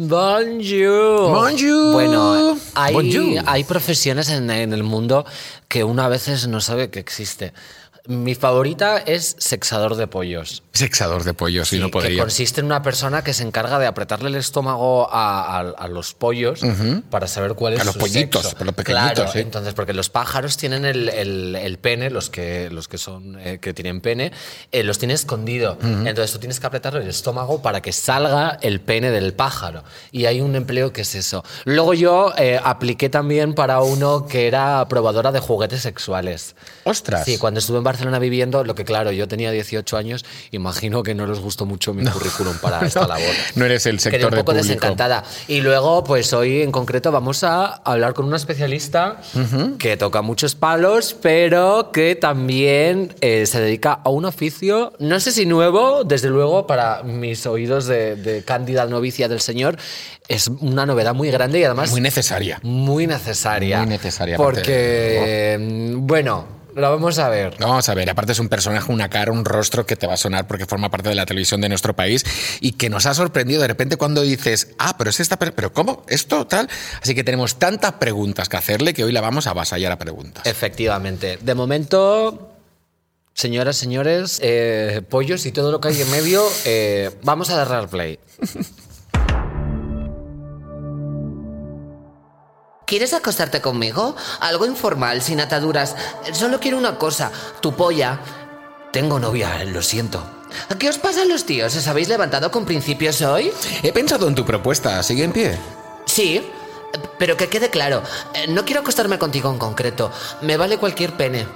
Bonjour. Bonjour. Bueno, hay, Bonjour. hay profesiones en, en el mundo que uno a veces no sabe que existe. Mi favorita es sexador de pollos. Sexador de pollo, si Sí, no que podría. consiste en una persona que se encarga de apretarle el estómago a, a- a los pollos para saber cuál es A los su pollitos, sexo. a los pequeñitos, Claro, sí. entonces porque los pájaros tienen el, el- el pene, los que los que son eh, que tienen pene, eh, los tiene escondido. Entonces tú tienes que apretarle el estómago para que salga el pene del pájaro. Y hay un empleo que es eso. Luego yo eh, apliqué también para uno que era probadora de juguetes sexuales. Ostras. Sí, cuando estuve en Barcelona viviendo, lo que claro, yo tenía 18 años, imagino que no les gustó mucho mi currículum para esta labor. no eres el Quedé sector un de poco público. desencantada. Y luego, pues hoy en concreto vamos a hablar con una especialista que toca muchos palos, pero que también eh, se dedica a un oficio, no sé si nuevo, desde luego para mis oídos de, de cándida novicia del Señor, es una novedad muy grande y además Muy necesaria. muy necesaria. Muy necesaria, Porque, bueno, lo vamos a ver. Vamos a ver, aparte es un personaje, una cara, un rostro que te va a sonar porque forma parte de la televisión de nuestro país y que nos ha sorprendido de repente cuando dices, ah, pero es esta, per- pero ¿cómo? ¿Esto tal? Así que tenemos tantas preguntas que hacerle que hoy la vamos a avasallar a preguntas. Efectivamente. De momento, señoras, señores, eh, pollos y todo lo que hay en medio, eh, vamos a darle al play. ¿Quieres acostarte conmigo? Algo informal, sin ataduras. Solo quiero una cosa, tu polla. Tengo novia, lo siento. ¿Qué os pasa a los tíos? ¿Os habéis levantado con principios hoy? He pensado en tu propuesta, ¿sigue en pie? Sí, pero que quede claro, eh, no quiero acostarme contigo en concreto. Me vale cualquier pene.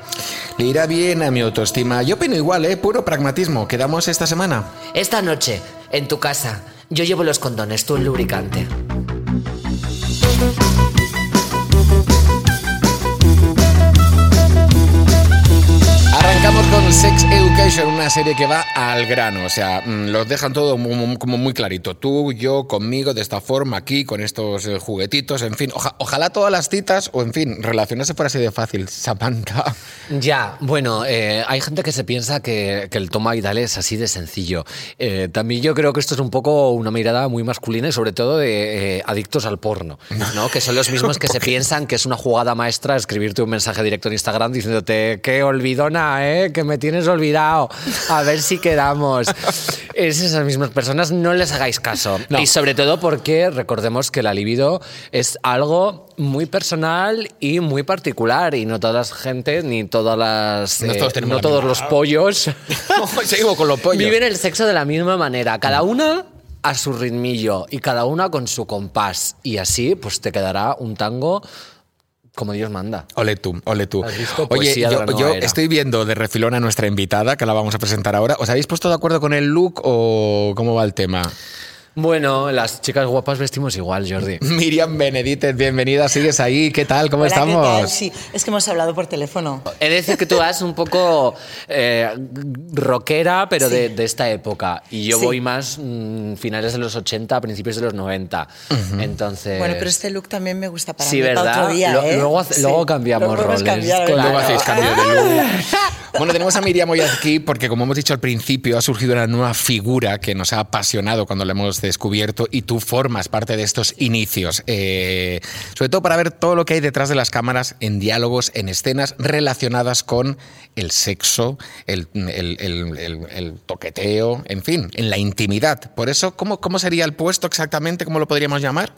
Le irá bien a mi autoestima. Yo opino igual, ¿eh? Puro pragmatismo. ¿Quedamos esta semana? Esta noche, en tu casa, yo llevo los condones, tú el lubricante. Sex Education, una serie que va al grano, o sea, mm, los dejan todo como muy clarito. Tú, yo, conmigo, de esta forma, aquí, con estos eh, juguetitos, en fin. Oja- ojalá todas las citas, o en fin, relacionarse fuera así de fácil. Samantha. Ya, bueno, eh, hay gente que se piensa que, que el toma y dale es así de sencillo. Eh, también yo creo que esto es un poco una mirada muy masculina y sobre todo de eh, adictos al porno, ¿no? Que son los mismos que se piensan que es una jugada maestra escribirte un mensaje directo en Instagram diciéndote que olvidona, ¿eh? Que me tienes olvidado. A ver si quedamos. Es esas mismas personas, no les hagáis caso. No. Y sobre todo porque recordemos que la libido es algo muy personal y muy particular y no toda la gente ni todas las No eh, todos no los pollos Seguimos con los pollos. viven el sexo de la misma manera cada una a su ritmillo y cada una con su compás y así pues te quedará un tango como Dios manda Ole tú, ole tú. ¿Has visto? Oye, yo, estoy viendo de refilón a nuestra invitada, que la vamos a presentar ahora. ¿Os habéis puesto de acuerdo con el look o cómo va el tema? Bueno las chicas guapas vestimos igual Jordi Miriam Benedites, bienvenida, sigues ahí, ¿qué tal? ¿Cómo Hola, ¿qué estamos? tal? Sí, es que hemos hablado por teléfono. He de decir que tú vas un poco eh, rockera, pero Sí. de, de esta época. Y yo Sí. voy más mm, finales de los 80, principios de los 90. Entonces. Bueno, pero este look también me gusta para Sí, mí, para ¿verdad? otro día, Lo- ¿eh? luego hace- Sí. luego cambiamos roles, cambiar, claro. ¿verdad? Luego hacéis cambio de look. Bueno, tenemos a Miriam hoy aquí porque, como hemos dicho al principio, ha surgido una nueva figura que nos ha apasionado cuando la hemos descubierto y tú formas parte de estos inicios. Eh, sobre todo para ver todo lo que hay detrás de las cámaras en diálogos, en escenas relacionadas con el sexo, el, el- el- el- el toqueteo, en fin, en la intimidad. Por eso, ¿cómo, ¿cómo sería el puesto exactamente? ¿Cómo lo podríamos llamar?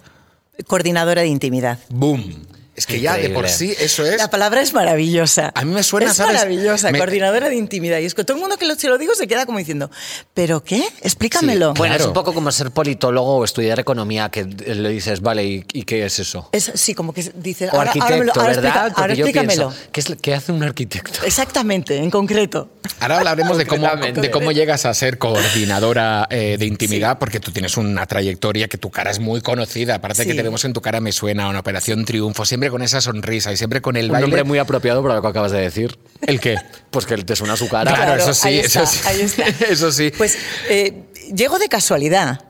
Coordinadora de intimidad. ¡Boom! Es que ya de por sí eso es... La palabra es maravillosa. A mí me suena, es ¿sabes? maravillosa, Me- coordinadora de intimidad. Y es que todo el mundo que lo- se lo digo se queda como diciendo, ¿pero qué? Explícamelo. Bueno, es un poco como ser politólogo o estudiar economía, que le dices, vale, ¿y, y qué es eso? Es, sí, como que dices, O ahora, ahora arquitecto, lo- ahora ¿verdad? explica- Porque ahora yo explícamelo. pienso, ¿qué, es, ¿qué hace un arquitecto? Exactamente, en concreto. Ahora hablaremos de cómo, de cómo llegas a ser coordinadora eh, de intimidad, porque tú tienes una trayectoria que tu cara es muy conocida. Aparte que Sí. te vemos en tu cara me suena a una operación triunfo, siempre con esa sonrisa y siempre con el Un baile. nombre muy apropiado para lo que acabas de decir. ¿El qué? Pues que te suena su cara. Claro, eso sí, ahí eso está, sí. ahí está. Eso sí. Pues eh, llego de casualidad.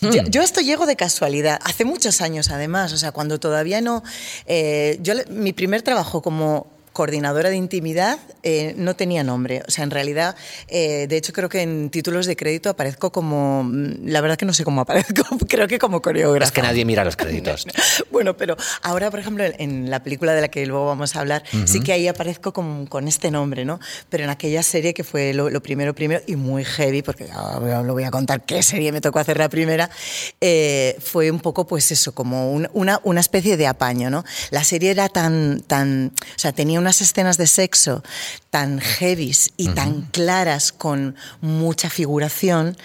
Hmm. Yo, yo esto llego de casualidad, hace muchos años además, o sea, cuando todavía no... eh, yo, mi primer trabajo como coordinadora de intimidad eh, no tenía nombre. O sea, en realidad, eh, de hecho, creo que en títulos de crédito aparezco como. mm, La verdad que no sé cómo aparezco, creo que como coreógrafa. Es que nadie mira los créditos. Bueno, pero ahora, por ejemplo, en la película de la que luego vamos a hablar, sí que ahí aparezco con, con este nombre, ¿no? Pero en aquella serie que fue lo, lo primero, primero, y muy heavy, porque ahora lo voy a contar qué serie me tocó hacer la primera, eh, fue un poco, pues eso, como un- una, una especie de apaño, ¿no? La serie era tan, tan, o sea, tenía unas escenas de sexo tan heavies y tan claras con mucha figuración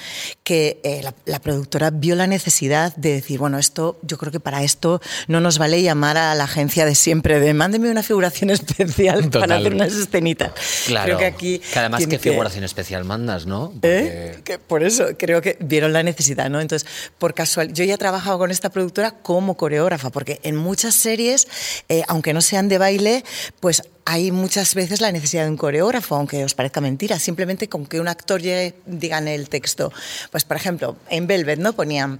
que eh, la, la productora vio la necesidad de decir, bueno, esto, yo creo que para esto no nos vale llamar a la agencia de siempre de mándeme una figuración especial para hacer unas escenitas. Claro. Creo que aquí Que además, qué figuración especial mandas, ¿no? ¿Eh? Que por eso creo que vieron la necesidad, ¿no? Entonces, por casual, yo ya he trabajado con esta productora como coreógrafa, porque en muchas series, eh, aunque no sean de baile, pues hay muchas veces la necesidad de un coreógrafo, aunque os parezca mentira, simplemente con que un actor llegue, diga en el texto. Pues, por ejemplo, en Velvet, ¿no? Ponían.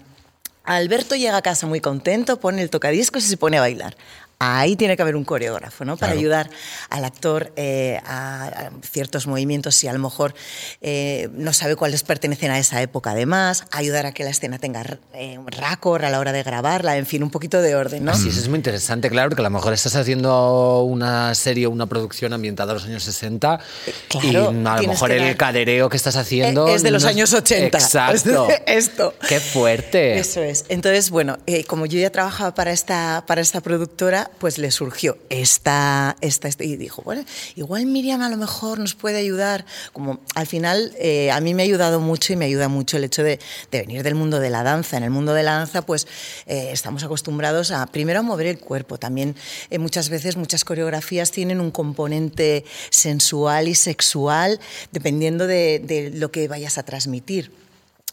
Alberto llega a casa muy contento, pone el tocadiscos y se pone a bailar. Ahí tiene que haber un coreógrafo, ¿no? Para Claro. ayudar al actor eh, a, a ciertos movimientos si a lo mejor eh, no sabe cuáles pertenecen a esa época además, ayudar a que la escena tenga eh, un raccord a la hora de grabarla, en fin, un poquito de orden, ¿no? Así es, es muy interesante, claro, porque a lo mejor estás haciendo una serie o una producción ambientada a los años 60 Claro, y a lo mejor el cadereo que estás haciendo... Eh, es de los no años 80. Exacto. Esto. Qué fuerte. Eso es. Entonces, bueno, eh, como yo ya trabajaba para esta, para esta productora, pues le surgió esta, esta, esta- y dijo, bueno, igual Miriam a lo mejor nos puede ayudar. Como al final eh, a mí me ha ayudado mucho y me ayuda mucho el hecho de, de venir del mundo de la danza. En el mundo de la danza, pues eh, estamos acostumbrados a primero a mover el cuerpo. También eh, muchas veces muchas coreografías tienen un componente sensual y sexual dependiendo de, de lo que vayas a transmitir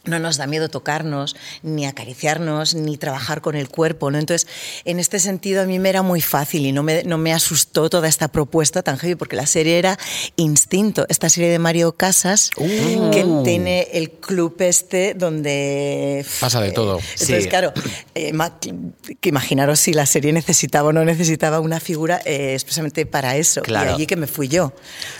no nos da miedo tocarnos, ni acariciarnos, ni trabajar con el cuerpo. ¿no? Entonces, en este sentido, a mí me era muy fácil y no me, no me asustó toda esta propuesta tan heavy, porque la serie era Instinto, esta serie de Mario Casas, que tiene el club este donde... Pasa de todo. Entonces, Sí. claro, eh, que imaginaros si la serie necesitaba o no necesitaba una figura eh, expresamente para eso. Claro. Y allí que me fui yo.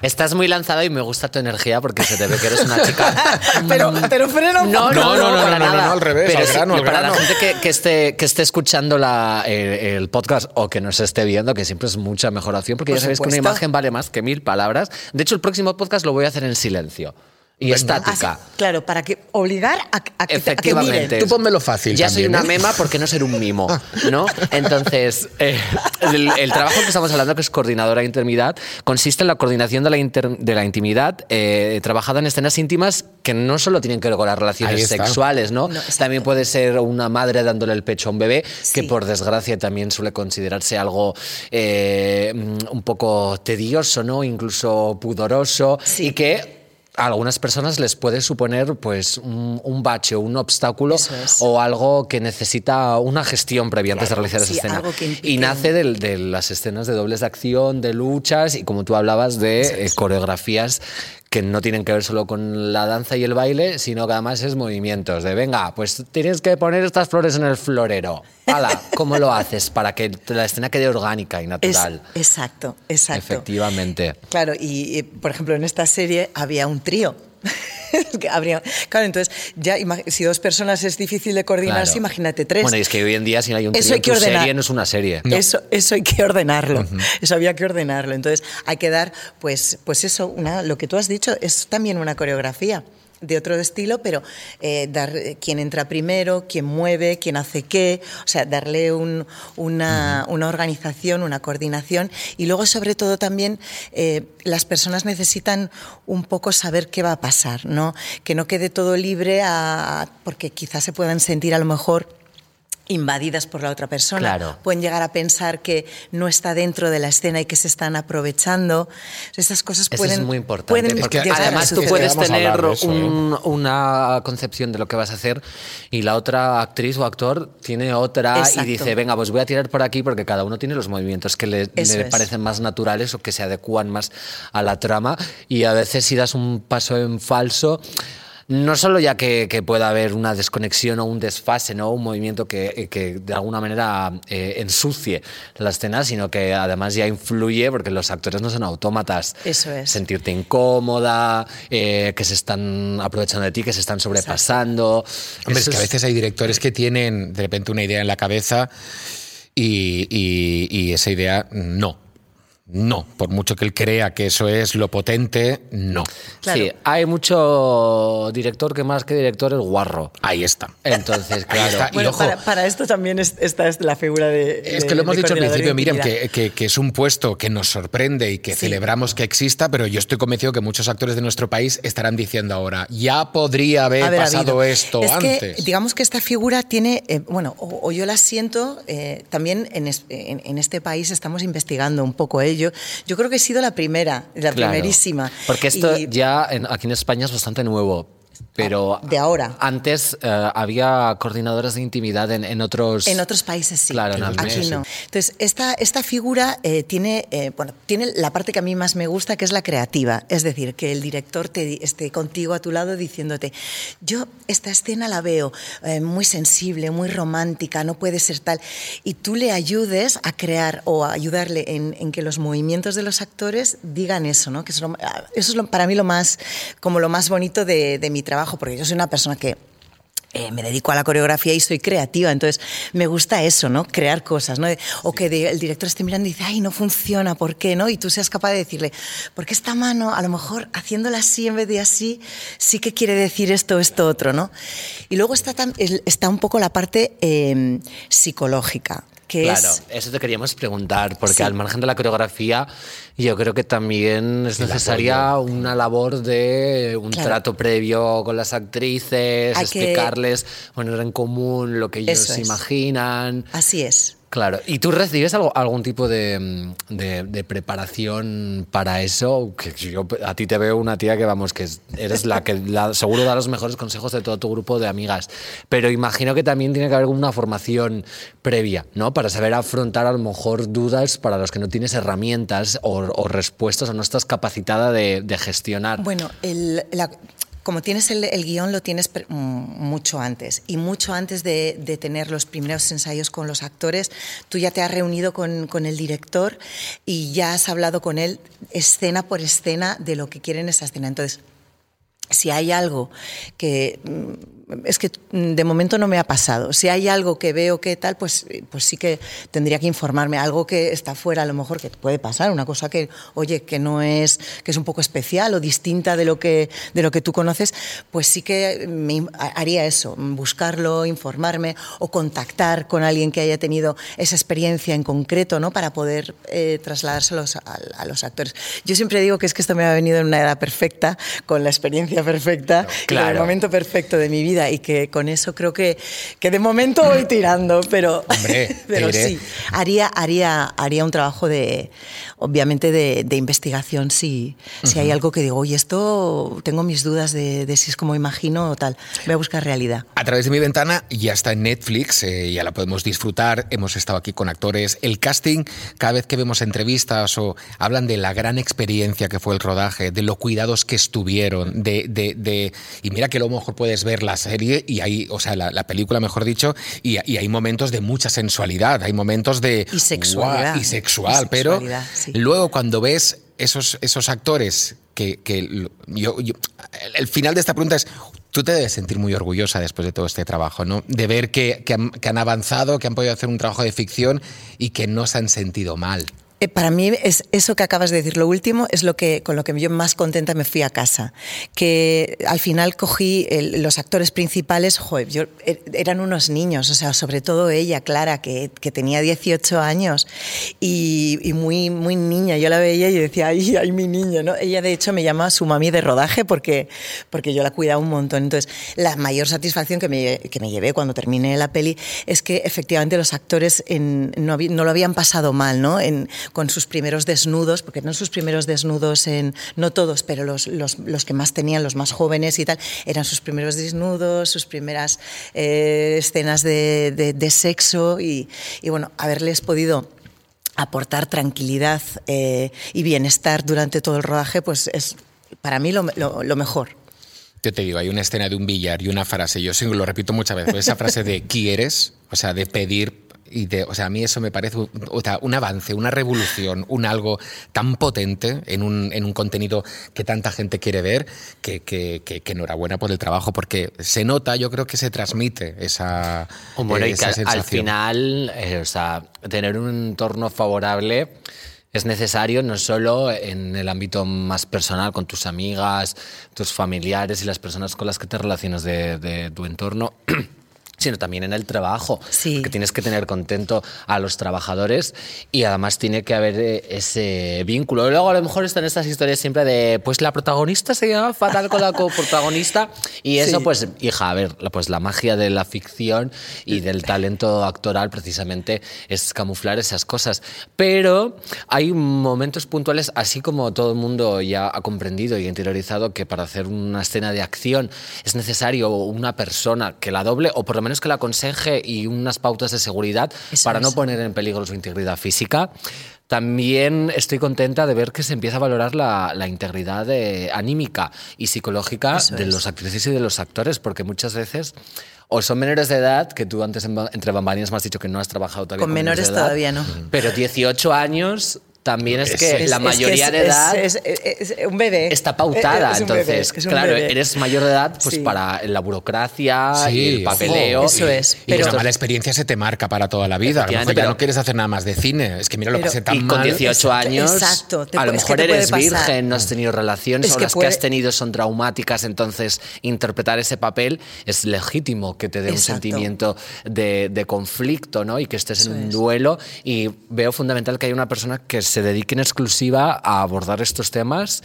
Estás muy lanzada y me gusta tu energía porque se te ve que eres una chica... pero, pero frena un No, no, no, No, no, para no, no, nada. no, al revés, Pero al sí, grano, al para la gente que, que esté, que esté escuchando la, el, el podcast o que nos esté viendo, que siempre es mucha mejor opción, porque Por ya sabéis que una supuesto. imagen vale más que mil palabras. De hecho, el próximo podcast lo voy a hacer en silencio y estática. Así, claro, para que obligar a, a que, a que Efectivamente. miren. Tú pónmelo fácil Ya soy una ¿eh? mema, ¿por qué no ser un mimo? ¿No? Entonces, eh, el, el trabajo que estamos hablando, que es coordinadora de intimidad, consiste en la coordinación de la, inter- de la intimidad eh, trabajada en escenas íntimas que no solo tienen que ver con las relaciones sexuales, ¿no? También puede ser una madre dándole el pecho a un bebé, que por desgracia también suele considerarse algo eh, un poco tedioso, ¿no? Incluso pudoroso, Sí. y que a algunas personas les puede suponer pues un, un bache o un obstáculo es. o algo que necesita una gestión previa antes de realizar esa escena. implique y nace de, las escenas de dobles de acción, de luchas y como tú hablabas de eh, coreografías que no tienen que ver solo con la danza y el baile, sino que además es movimientos de venga, pues tienes que poner estas flores en el florero. Hala, ¿cómo lo haces para que la escena quede orgánica y Es- natural? exacto, exacto. Efectivamente. Claro, y, y, por ejemplo en esta serie había un trío. Habría- claro, entonces ya si dos personas es difícil de coordinarse, Claro. imagínate tres. Bueno, y es que hoy en día si no hay un Eso hay en que ordenar. serie no es una serie. Eso, eso hay que ordenarlo. Eso había que ordenarlo. Entonces hay que dar, pues, pues eso, una, lo que tú has dicho es también una coreografía de otro estilo, pero eh, dar eh, quién entra primero, quién mueve, quién hace qué, o sea, darle un- una, una organización, una coordinación y luego sobre todo también eh, las personas necesitan un poco saber qué va a pasar, ¿no? Que no quede todo libre a, porque quizás se puedan sentir a lo mejor invadidas por la otra persona. Claro. Pueden llegar a pensar que no está dentro de la escena y que se están aprovechando. Esas cosas Eso pueden es muy importante. pueden porque además tú puedes tener eso, ¿eh? un- una concepción de lo que vas a hacer y la otra actriz o actor tiene otra Exacto. y dice, venga, pues voy a tirar por aquí porque cada uno tiene los movimientos que le, Eso le parecen más naturales o que se adecúan más a la trama y a veces si das un paso en falso no solo ya que, que, pueda haber una desconexión o un desfase, ¿no? un movimiento que, que de alguna manera eh, ensucie la escena, sino que además ya influye, porque los actores no son autómatas. Eso es. Sentirte incómoda, eh, que se están aprovechando de ti, que se están sobrepasando. Hombre, es que a veces hay directores que tienen de repente una idea en la cabeza y, y, y esa idea no. No, por mucho que él crea que eso es lo potente, no. Claro. Sí, hay mucho director que más que director es guarro. Ahí está. Entonces, claro. Está. Bueno, ojo, para, para, esto también es, esta es la figura de. Es que lo hemos dicho al principio, Miriam, que, que, que, es un puesto que nos sorprende y que sí. celebramos que exista, pero yo estoy convencido que muchos actores de nuestro país estarán diciendo ahora, ya podría haber, haber pasado habido. esto es antes. Que, digamos que esta figura tiene, eh, bueno, o, o, yo la siento, eh, también en, es, en, en, este país estamos investigando un poco ello. Yo creo que he sido la primera, la claro, primerísima. Porque esto y, ya en, aquí en España es bastante nuevo. Pero de ahora. Antes uh, había coordinadores de intimidad en, en, otros. En otros países sí. Claro, en aquí no. Entonces, esta, esta figura eh, tiene, eh, bueno, tiene la parte que a mí más me gusta, que es la creativa. Es decir, que el director te, esté contigo a tu lado diciéndote: Yo esta escena la veo eh, muy sensible, muy romántica, no puede ser tal. Y tú le ayudes a crear o a ayudarle en, en que los movimientos de los actores digan eso, ¿no? Que eso, eso es lo, para mí lo más, como lo más bonito de, de mi trabajo, porque yo soy una persona que eh, me dedico a la coreografía y soy creativa, entonces me gusta eso, ¿no? Crear cosas, ¿no? O que el director esté mirando y dice, ay, no funciona, ¿por qué? ¿no? Y tú seas capaz de decirle, porque esta mano, a lo mejor haciéndola así en vez de así, sí que quiere decir esto, esto, otro, ¿no? Y luego está, está un poco la parte eh, psicológica, que claro, es... eso te queríamos preguntar, porque sí. al margen de la coreografía, yo creo que también es necesaria una labor de un claro. trato previo con las actrices, Hay explicarles, que... poner en común lo que ellos eso es. imaginan. Así es. Claro, ¿y tú recibes algún tipo de, de, de, preparación para eso? Que yo a ti te veo una tía que vamos, que eres la que la, seguro da los mejores consejos de todo tu grupo de amigas, pero imagino que también tiene que haber una formación previa, ¿no? Para saber afrontar a lo mejor dudas para los que no tienes herramientas o, o respuestas o no estás capacitada de, de gestionar. Bueno, el, la, como tienes el, el, guion, lo tienes mucho antes. Y mucho antes de, de, tener los primeros ensayos con los actores, tú ya te has reunido con, con, el director y ya has hablado con él escena por escena de lo que quieren esa escena. Entonces, si hay algo que es que de momento no me ha pasado. Si hay algo que veo que tal, pues, pues sí que tendría que informarme. Algo que está fuera, a lo mejor que puede pasar, una cosa que, oye, que no es, que es un poco especial o distinta de lo que, de lo que tú conoces, pues sí que me haría eso, buscarlo, informarme o contactar con alguien que haya tenido esa experiencia en concreto, ¿no? Para poder eh, trasladárselos a, a, los actores. Yo siempre digo que es que esto me ha venido en una edad perfecta, con la experiencia perfecta, claro. en el momento perfecto de mi vida y que con eso creo que, que de momento voy tirando, pero, Hombre, pero sí, haría, haría, haría un trabajo de, obviamente, de, de investigación si, uh -huh. si hay algo que digo, oye, esto tengo mis dudas de, de, si es como imagino o tal. Voy a buscar realidad. A través de mi ventana ya está en Netflix, eh, ya la podemos disfrutar, hemos estado aquí con actores. El casting, cada vez que vemos entrevistas o hablan de la gran experiencia que fue el rodaje, de lo cuidados que estuvieron, de, de, de y mira que luego mejor puedes ver las serie y hay, o sea, la, la película, mejor dicho, y, y, hay momentos de mucha sensualidad, hay momentos de... Y sexualidad. Wow, y sexual, y pero sí. luego cuando ves esos, esos actores que, que yo, yo, el final de esta pregunta es, tú te debes sentir muy orgullosa después de todo este trabajo, ¿no? De ver que, que, han, que han avanzado, que han podido hacer un trabajo de ficción y que no se han sentido mal. Eh, para mí es eso que acabas de decir, lo último es lo que con lo que yo más contenta me fui a casa, que al final cogí el, los actores principales, joder, yo, er, eran unos niños, o sea, sobre todo ella, Clara, que, que tenía 18 años y, y, muy muy niña, yo la veía y decía, ay, ay, mi niña, ¿no? Ella de hecho me llama su mami de rodaje porque porque yo la cuidaba un montón, entonces la mayor satisfacción que me, que me llevé cuando terminé la peli es que efectivamente los actores en, no, no, lo habían pasado mal, ¿no? En, con sus primeros desnudos, porque eran sus primeros desnudos en, no todos, pero los, los, los, que más tenían, los más jóvenes y tal, eran sus primeros desnudos, sus primeras eh, escenas de, de, de sexo y, y, bueno, haberles podido aportar tranquilidad eh, y bienestar durante todo el rodaje, pues es para mí lo, lo, lo mejor. Yo te digo, hay una escena de un billar y una frase, yo lo repito muchas veces, esa frase de ¿quieres? O sea, de pedir y de, o sea, a mí eso me parece un, o sea, un avance, una revolución, un algo tan potente en un, en un contenido que tanta gente quiere ver, que, que, que, que enhorabuena por el trabajo, porque se nota, yo creo que se transmite esa, Bueno, y esa que al- al sensación. final, eh, o sea, tener un entorno favorable es necesario no solo en el ámbito más personal, con tus amigas, tus familiares y las personas con las que te relacionas de, de tu entorno. sino también en el trabajo, Sí. que tienes que tener contento a los trabajadores y además tiene que haber eh, ese vínculo. Y luego a lo mejor están estas historias siempre de, pues la protagonista se llama fatal con la coprotagonista y eso Sí. pues hija, a ver, pues la magia de la ficción y del talento actoral precisamente es camuflar esas cosas. Pero hay momentos puntuales, así como todo el mundo ya ha comprendido y interiorizado que para hacer una escena de acción es necesario una persona que la doble o por lo menos que la aconseje y unas pautas de seguridad Eso para no poner en peligro su integridad física. También estoy contenta de ver que se empieza a valorar la, la integridad eh, anímica y psicológica Eso de es. los actrices y de los actores, porque muchas veces o son menores de edad, que tú antes entre bambalinas me has dicho que no has trabajado todavía Con menores de edad, todavía no. Pero 18 años también es que Es- la es mayoría es- de edad es, es- es- es un bebé. está pautada. Es bebé, Entonces, es claro, bebé. eres mayor de edad pues Sí. para la burocracia Sí, y el papeleo. ojo. Eso es, Y pero- una mala experiencia se te marca para toda la vida. A lo mejor Efectivamente, ya pero- no quieres hacer nada más de cine. Es que mira lo pasé tan y con mal. 18 años, Exacto, te a lo es mejor eres pasar. virgen, no has tenido relaciones Es o que las puede- que has tenido son traumáticas, entonces interpretar ese papel es legítimo que te dé un sentimiento de, de conflicto ¿no? y que estés Eso en un es. duelo. Y veo fundamental que haya una persona que se dedique en exclusiva a abordar estos temas.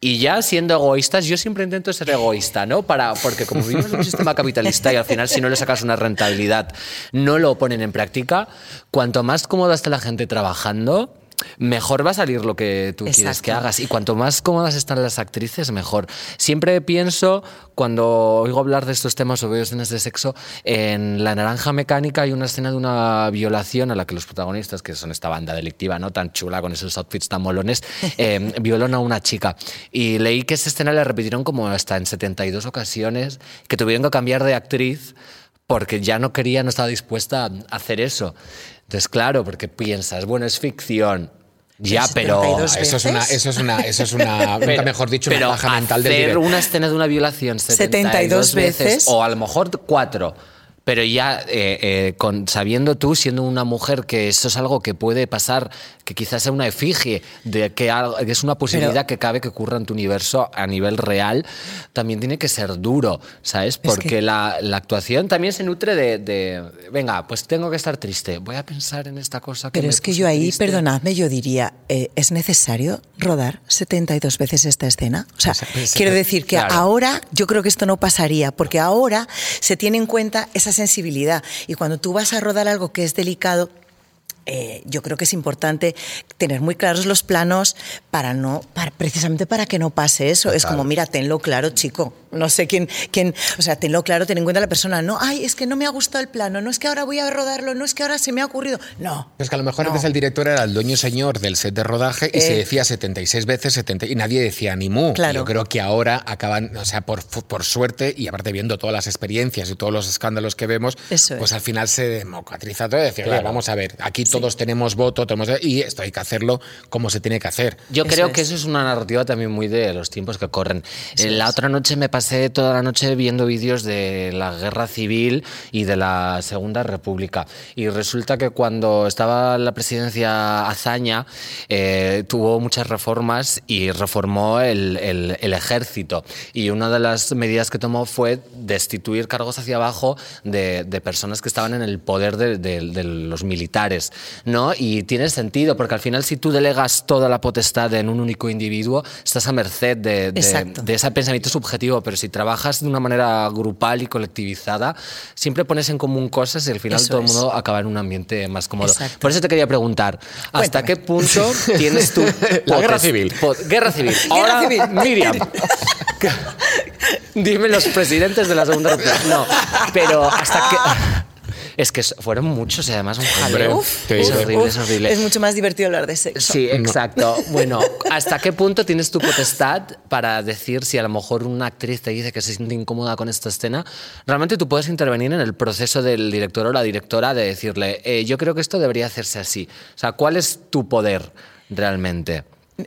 Y ya siendo egoístas, yo siempre intento ser egoísta, ¿no? Para, porque como vivimos en un sistema capitalista y al final si no le sacas una rentabilidad, no lo ponen en práctica, cuanto más cómoda está la gente trabajando, mejor va a salir lo que tú quieres Exacto. que hagas. Y cuanto más cómodas están las actrices, mejor. Siempre pienso, cuando oigo hablar de estos temas o veo escenas de sexo, en La Naranja Mecánica hay una escena de una violación a la que los protagonistas, que son esta banda delictiva, ¿no? Tan chula, con esos outfits tan molones, eh, violan a una chica. Y leí que esa escena la repitieron como hasta en 72 ocasiones, que tuvieron que cambiar de actriz porque ya no quería, no estaba dispuesta a hacer eso. Entonces, claro, porque piensas, bueno, es ficción. Ya, pero... 72 Eso es una, eso es una, eso es una, nunca mejor dicho, pero una paja mental del hacer una escena de una violación 72, 72 veces, veces. o a lo mejor cuatro. Pero ya eh, eh, con, sabiendo tú, siendo una mujer, que eso es algo que puede pasar, que quizás sea una efigie, de que, que es una posibilidad Pero- que cabe que ocurra en tu universo a nivel real, también tiene que ser duro, ¿sabes? Porque que- la, la actuación también se nutre de, de, venga, pues tengo que estar triste, voy a pensar en esta cosa que Pero me es que yo ahí, triste. perdonadme, yo diría, eh, ¿es necesario rodar 72 veces esta escena? O sea, quiero decir que claro. ahora yo creo que esto no pasaría, porque ahora se tiene en cuenta esa sensibilidad. Y cuando tú vas a rodar algo que es delicado, eh, yo creo que es importante tener muy claros los planos para no, para- precisamente para que no pase eso. Es como, mira, tenlo claro, chico. No sé quién, quién, o sea, tenlo claro, ten en cuenta la persona. No, ay, es que no me ha gustado el plano, no es que ahora voy a rodarlo, no es que ahora se me ha ocurrido. No. Es que a lo mejor No. antes el director era el dueño señor del set de rodaje y Eh. se decía 76 veces 70 y nadie decía ni mu. Claro. Yo creo que ahora acaban, o sea, por, por suerte y aparte viendo todas las experiencias y todos los escándalos que vemos, Eso es. pues al final se democratiza todo y decir, Claro. "Oye, vamos a ver, aquí todos tenemos voto, tenemos y esto hay que hacerlo como se tiene que hacer. Yo Eso creo que es. eso es una narrativa también muy de los tiempos que corren. Eh, la otra noche me pasé toda la noche viendo vídeos de la guerra civil y de la Segunda República. Y resulta que cuando estaba la presidencia Azaña, eh, tuvo muchas reformas y reformó el, el- el ejército. Y una de las medidas que tomó fue destituir cargos hacia abajo de, de personas que estaban en el poder de, de- de los militares. ¿no? Y tiene sentido, porque al final si tú delegas toda la potestad en un único individuo, estás a merced de, de- de ese pensamiento subjetivo, pero si trabajas de una manera grupal y colectivizada, siempre pones en común cosas y al final Eso todo el mundo acaba en un ambiente más cómodo. Exacto. Por eso te quería preguntar, ¿hasta Cuéntame. qué punto tienes tú... La guerra civil. guerra civil. Guerra Ahora, civil. Miriam. Dime los presidentes de la Segunda República. No, pero hasta qué... Es que fueron muchos y además un Hombre, jaleo. es horrible, es horrible. Es mucho más divertido hablar de sexo. Sí, exacto. Bueno, ¿hasta qué punto tienes tu potestad para decir si a lo mejor una actriz te dice que se siente incómoda con esta escena? Realmente tú puedes intervenir en el proceso del director o la directora de decirle, eh, yo creo que esto debería hacerse así. O sea, ¿cuál es tu poder realmente?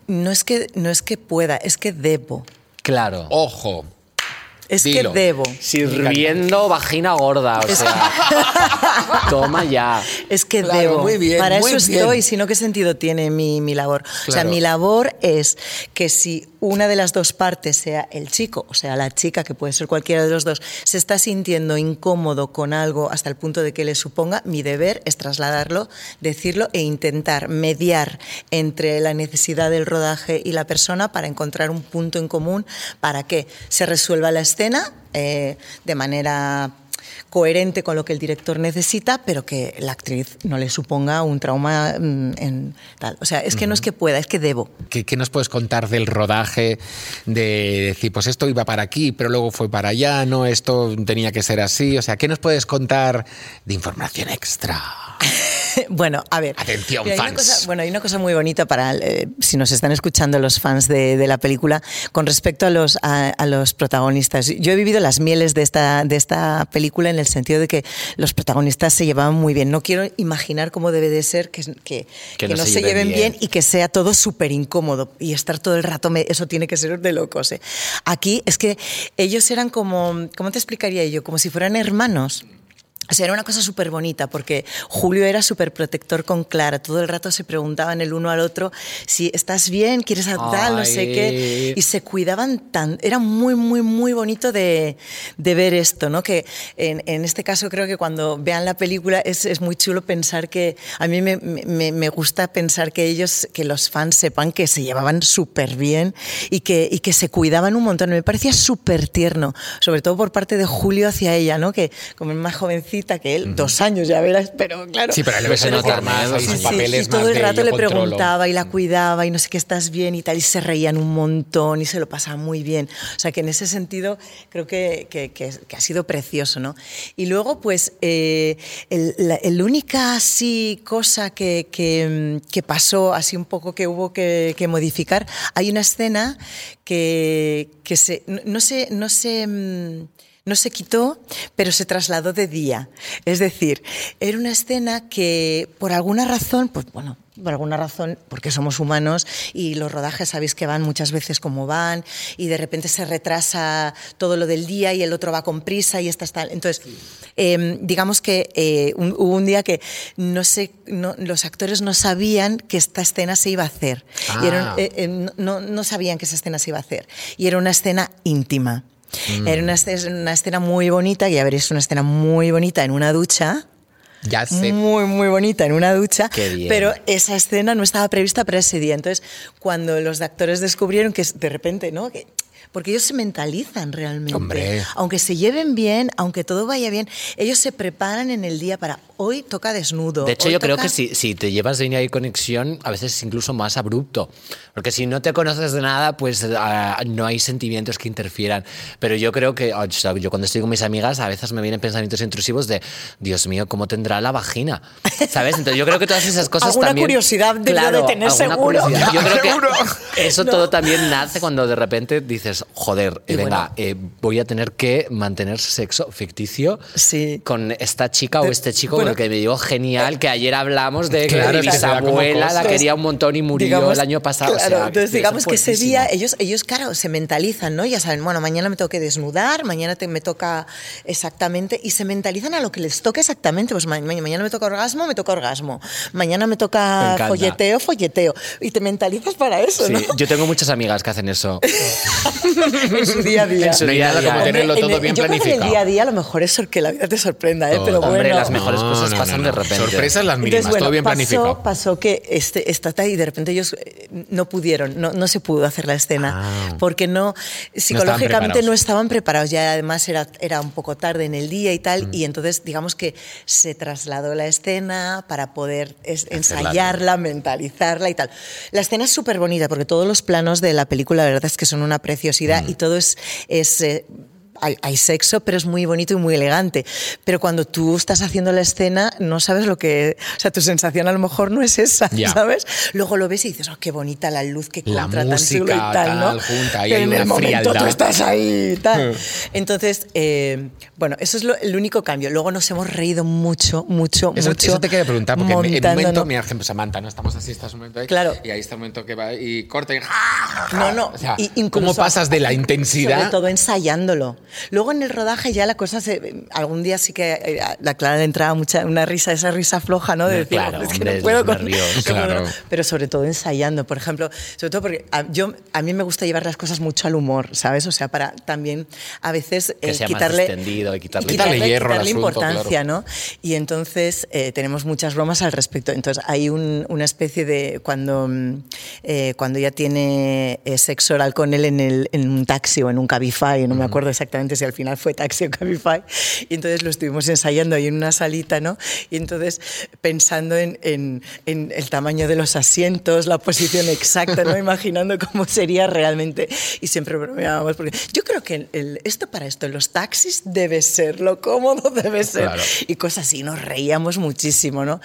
No es que, no es que pueda, es que debo. Claro. Ojo. Es Dilo. que debo. Sirviendo vagina gorda, o sea. toma ya. Es que Claro, debo. muy bien, Para muy eso bien. estoy, sino qué sentido tiene mi, mi labor. O sea, mi labor es que si una de las dos partes, sea el chico o sea la chica, que puede ser cualquiera de los dos, se está sintiendo incómodo con algo hasta el punto de que le suponga, mi deber es trasladarlo, decirlo e intentar mediar entre la necesidad del rodaje y la persona para encontrar un punto en común para que se resuelva la escena eh, de manera coherente con lo que el director necesita, pero que la actriz no le suponga un trauma mm, en tal. O sea, es que no es que pueda, es que debo. ¿Qué, qué nos puedes contar del rodaje? De decir, pues esto iba para aquí, pero luego fue para allá, no, esto tenía que ser así. O sea, ¿qué nos puedes contar de información extra? bueno, a ver. Atención, hay fans. cosa- bueno, hay una cosa muy bonita para, eh, si nos están escuchando los fans de, de la película, con respecto a los, a, a los protagonistas. Yo he vivido las mieles de esta, de esta película en el sentido de que los protagonistas se llevaban muy bien. No quiero imaginar cómo debe de ser que, que, que no, se, lleven bien. y que sea todo súper incómodo y estar todo el rato, me- eso tiene que ser de locos. ¿eh? Aquí es que ellos eran como, ¿cómo te explicaría yo? Como si fueran hermanos. O sea, era una cosa súper bonita porque Julio era súper protector con Clara. Todo el rato se preguntaban el uno al otro si estás bien, quieres tal, no sé qué. Y se cuidaban tan. Era muy, muy, muy bonito de, de ver esto, ¿no? Que en, en este caso creo que cuando vean la película es, es muy chulo pensar que. A mí me, me- me gusta pensar que ellos, que los fans sepan que se llevaban súper bien y que, y que se cuidaban un montón. Me parecía súper tierno, sobre todo por parte de Julio hacia ella, ¿no? Que como es más jovencita que él, dos años ya verás, pero claro. Sí, pero le ves Se notar más, hay sí, sí, papeles y todo más el rato le controlo. preguntaba y la cuidaba y no sé qué estás bien y tal, y se reían un montón y se lo pasaba muy bien. O sea que en ese sentido creo que, que- que- que ha sido precioso, ¿no? Y luego, pues, eh, el, la el única así cosa que, que, pasó, así un poco que hubo que, que modificar, hay una escena que, que se, no, no sé, no sé. No se quitó, pero se trasladó de día. Es decir, era una escena que por alguna razón, pues bueno, por alguna razón, porque somos humanos y los rodajes sabéis que van muchas veces como van y de repente se retrasa todo lo del día y el otro va con prisa y estás tal. Entonces, eh, digamos que eh, un- hubo un día que no sé, no- los actores no sabían que esta escena se iba a hacer. Y era Ah. eh, eh, no, no sabían que esa escena se iba a hacer. Y era una escena íntima. Mm. Era una, una escena muy bonita, que ya veréis una escena muy bonita en una ducha. Ya sé. Muy, muy bonita en una ducha. Qué bien. Pero esa escena no estaba prevista para ese día. Entonces, cuando los actores descubrieron que de repente, ¿no? Que- porque ellos se mentalizan realmente. Hombre. Aunque se lleven bien, aunque todo vaya bien, ellos se preparan en el día para hoy toca desnudo. De hecho, yo creo toca- que si, si te llevas de línea y conexión, a veces es incluso más abrupto. Porque si no te conoces de nada, pues ah, no hay sentimientos que interfieran. Pero yo creo que, o sea, yo cuando estoy con mis amigas, a veces me vienen pensamientos intrusivos de, Dios mío, ¿cómo tendrá la vagina? ¿Sabes? Entonces yo creo que todas esas cosas Alguna también... curiosidad debió de tener seguro. curiosidad. Yo creo que eso todo también nace cuando de repente dices, joder, Y venga, bueno. eh, voy a tener que mantener sexo ficticio Sí. con esta chica o Pero, este chico bueno, con el que me llevo genial, que ayer hablamos de que Claro, que bisabuela la quería un montón y murió Digamos, el año pasado. o Claro, sea, entonces digamos que ese día ellos, ellos, claro, se mentalizan, ¿no? Ya saben, bueno, mañana me tengo que desnudar, mañana te- me toca exactamente, y se mentalizan a lo que les toque exactamente. Pues ma- ma- mañana me toca orgasmo, me toca orgasmo. Mañana me Me toca encanta. folleteo, folleteo. Y te mentalizas para eso, Sí, ¿no? yo tengo muchas amigas que hacen eso. en su día a día. En su No día a día. como tenerlo en todo el- bien yo creo que en planificado. el día a día a lo mejor es que la vida te sorprenda, ¿eh? Pero Hombre, bueno. las mejores cosas pasan de repente. Sorpresas las mínimas, Entonces, bueno, todo bien pasó, planificado. pasó que este, esta ta- y de repente ellos eh, no pudieron, no, no se pudo hacer la escena, Ah. porque no, psicológicamente preparados. no estaban preparados, ya además era, era un poco tarde en el día y Mm. tal, y entonces digamos que se trasladó la escena para poder es- ensayarla, mentalizarla y tal. La escena es súper bonita porque todos los planos de la película la verdad es que son una Mm. y todo es... es eh, hay, hay sexo, pero es muy bonito y muy elegante. Pero cuando tú estás haciendo la escena, no sabes lo que. O sea, tu sensación a lo mejor no es esa, Ya. ¿sabes? Luego lo ves y dices, oh, qué bonita la luz que La contra tan música, chulo y tal, ¿no? tal, junta, ahí Pero hay en una el momento tú estás ahí y tal. Entonces, eh, bueno, eso es lo- el único cambio. Luego nos hemos reído mucho, mucho, Eso, mucho. eso te quería preguntar, porque en- montándonos. momento, mira, ejemplo, Samantha, ¿no? Estamos así, estás un momento ahí. Claro. Y ahí está un momento que va y corta y. No, no. O sea, y incluso- ¿Cómo pasas de la intensidad? Sobre todo ensayándolo. Luego en el rodaje ya la cosa se. Algún día sí que eh, a la Clara le entraba mucha, una risa, esa risa floja, ¿no? De decir, claro, "Es que hombre, no puedo con- nervios". no puedo, Claro. ¿no? Pero sobre todo ensayando, por ejemplo. Sobre todo porque a, yo, a mí me gusta llevar las cosas mucho al humor, ¿sabes? O sea, para también a veces Que eh, quitarle. y quitarle- Quitarle hierro al quitarle asunto, importancia, ¿no? Y entonces eh, tenemos muchas bromas al respecto. Entonces hay un- una especie de. Cuando, mm, eh, cuando ella tiene eh, sexo oral con él en, el, en un taxi o en un Cabify, no me acuerdo exactamente si al final fue taxi o Cabify, y entonces lo estuvimos ensayando ahí en una salita, ¿no? Y entonces pensando en, en- en el tamaño de los asientos, la posición exacta, ¿no? Imaginando cómo sería realmente. Y siempre bromeábamos, porque yo creo que el- el- esto para esto, los taxis debe ser, lo cómodo debe ser. Claro. Y cosas así, nos reíamos muchísimo, ¿no?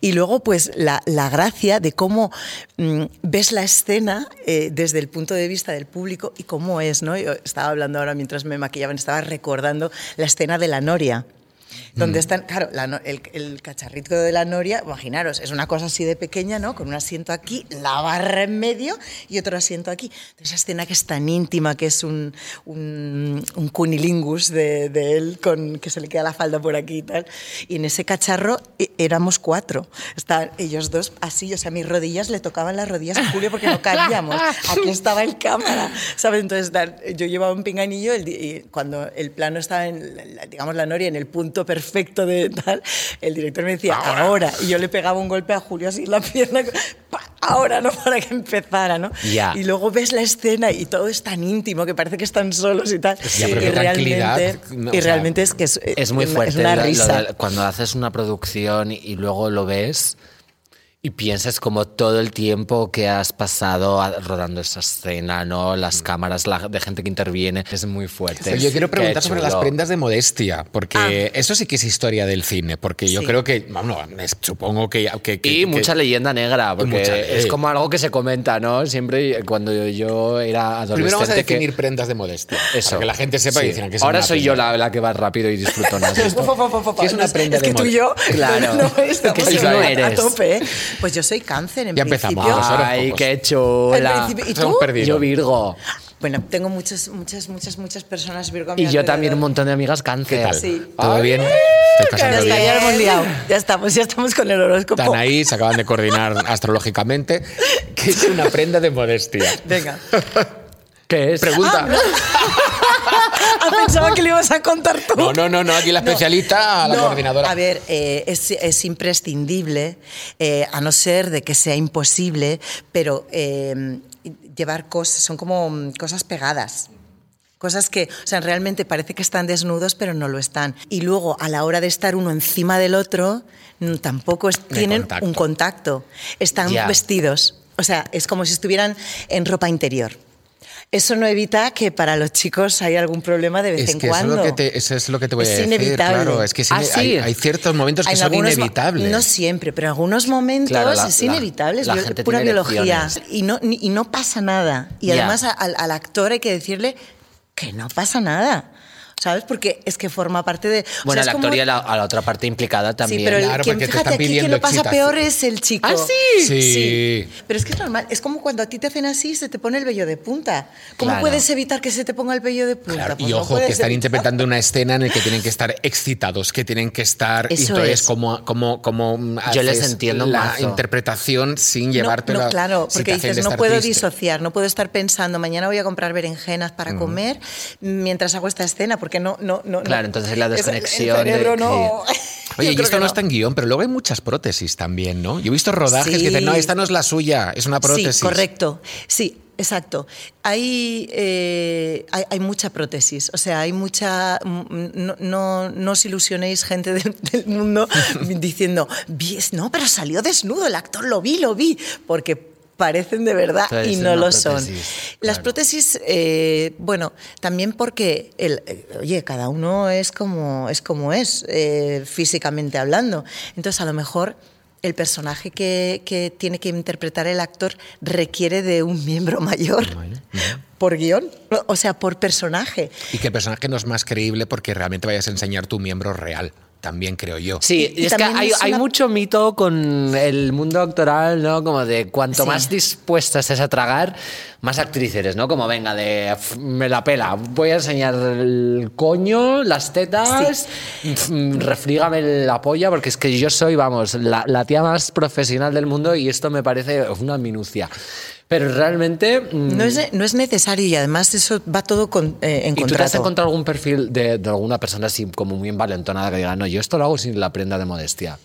Y luego, pues, la, la gracia de cómo mm, ves la escena eh, desde el punto de vista del público y cómo es, ¿no? Yo estaba hablando ahora mientras me maquillaban, estaba recordando la escena de la Noria. Donde están, claro, la el, el cacharrito de la noria, imaginaros, es una cosa así de pequeña, ¿no? Con un asiento aquí, la barra en medio y otro asiento aquí. Esa escena que es tan íntima, que es un, un, un cunilingus de, de él, con, que se le queda la falda por aquí y tal. Y en ese cacharro éramos cuatro. Estaban ellos dos así, o sea, mis rodillas le tocaban las rodillas a Julio porque no cabíamos. Aquí estaba el cámara, ¿sabes? Entonces, yo llevaba un pinganillo y cuando el plano estaba en, digamos, la noria en el punto perfecto de tal, el director me decía, ahora. Y yo le pegaba un golpe a Julio así en la pierna, ¡pa! Ahora, ¿no? Para que empezara, ¿no? Ya. Y luego ves la escena y todo es tan íntimo que parece que están solos y tal. Ya, pero y realmente, no, y sea, realmente es que es, Es muy fuerte Es una lo- lo risa. cuando haces una producción y luego lo ves y piensas como todo el tiempo que has pasado rodando esa escena, ¿no? Las cámaras, la de gente que interviene, es muy fuerte. Yo quiero preguntar sobre las prendas de modestia, porque eso sí que es historia del cine, porque yo Sí. creo que, bueno, es- supongo que... que- que- Y que- mucha leyenda negra, porque mucha- es eh. como algo que se comenta, ¿no? Siempre cuando yo era adolescente. Primero vamos a que- definir prendas de modestia, Eso. para que la gente sepa Sí. que es Ahora soy prenda. yo la, la que va rápido y disfrutona de esto. ¿Qué es una prenda es de que tú y yo Claro. no, estamos Que si a- no eres. a tope. ¿eh? Pues yo soy cáncer en Ya empezamos. principio. Horóscopos. Ay, qué chula. principio- ¿Y tú? perdido. Yo Virgo. Bueno, tengo muchas, muchas, muchas, muchas personas Virgo a mi Y yo también un montón de amigas cáncer. ¿Qué tal? Sí. ¿Todo bien? ¿Estás Ya pasando está, bien? ya lo hemos liado. Ya estamos, ya estamos con el horóscopo. Están ahí, se acaban de coordinar astrológicamente. ¿Qué es una prenda de modestia? Venga. ¿Qué es? Pregunta. Ah, pensaba que le ibas a contar tú. No, no, no, no, aquí la especialista, a la No, coordinadora. A ver, eh, es, es imprescindible, eh, a no ser de que sea imposible, pero eh, llevar cosas, son como mm, cosas pegadas. Cosas que, o sea, realmente parece que están desnudos, pero no lo están. Y luego, a la hora de estar uno encima del otro, mm, tampoco es- tienen contacto. un contacto. Están Ya. vestidos. O sea, es como si estuvieran en ropa interior. Eso no evita que para los chicos haya algún problema de vez Es en que eso es, cuando. lo que te, eso es lo que te voy Es a decir. inevitable. Claro, es que es Ah, sí. hay, hay ciertos momentos que En son inevitables. No siempre, pero en algunos momentos Claro, la- es la- inevitable, es la bio- gente pura tiene biología. Y no, y no pasa nada. Y además al actor hay que decirle que no pasa nada. ¿Sabes? Porque es que forma parte de. o sea, Bueno, como- actor y a la, a la otra parte implicada también. Sí, pero el, Claro, quien, porque te fíjate, están aquí quien pidiendo lo pasa excitación. peor es el chico. ¿Ah, sí? Sí. Pero es que es normal. Es como cuando a ti te hacen así se te pone el vello de punta. ¿Cómo Claro. puedes evitar que se te ponga el vello de punta? Claro, Pues y no ojo, que están evitar. interpretando una escena en la que tienen que estar excitados, que tienen que estar. y Eso entonces, es. como, como, como mm, Yo les entiendo la mazo. interpretación sin llevarte no, la claro, porque dices, no puedo triste. disociar, no puedo estar pensando, mañana voy a comprar berenjenas para comer mientras hago esta escena, porque no, no, no. Claro, no. entonces la Es- desconexión El cerebro de- no. Oye, y esto no está en guion, pero luego hay muchas prótesis también, ¿no? Yo he visto rodajes que dicen, no, esta no es la suya, es una prótesis. Sí, correcto. Sí, exacto. Hay, eh, hay, hay mucha prótesis, o sea, hay mucha... mm, No, no, no os ilusionéis, gente del, del mundo, diciendo, "Vi- no, pero salió desnudo, el actor lo vi, lo vi, porque parecen de verdad Entonces, y no lo son. Las claro. prótesis, eh, bueno, también porque, el, eh, oye, cada uno es como es, como es eh, físicamente hablando. Entonces, a lo mejor el personaje que, que tiene que interpretar el actor requiere de un miembro mayor por guion, o sea, por personaje. Y que el personaje no es más creíble porque realmente vayas a enseñar tu miembro real. También creo yo. Sí, Y- es que hay, es hay una- mucho mito con el mundo actoral, ¿no? Como de cuanto Sí. más dispuesta estés a tragar, más actriz eres, ¿no? Como venga, de "F- me la pela, voy a enseñar el coño, las tetas, mm, refrígame la polla, porque es que yo soy, vamos, la, la tía más profesional del mundo y esto me parece una minucia. Pero realmente... mm, No es, no es necesario y además eso va todo con, eh, en ¿Y tú te has encontrado algún perfil de, de alguna persona así como muy envalentonada que diga, no, yo esto lo hago sin la prenda de modestia?